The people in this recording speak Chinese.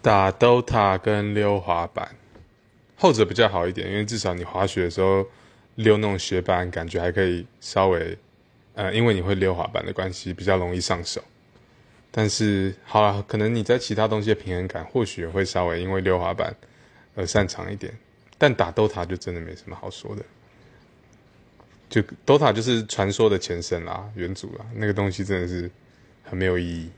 打 DOTA 跟溜滑板，后者比较好一点，因为至少你滑雪的时候溜那种雪板，感觉还可以稍微，呃，因为你会溜滑板的关系，比较容易上手。但是好了，可能你在其他东西的平衡感或许会稍微因为溜滑板而擅长一点，但打 DOTA 就真的没什么好说的。就 DOTA 就是传说的前身啦，元祖啦，那个东西真的是很没有意义。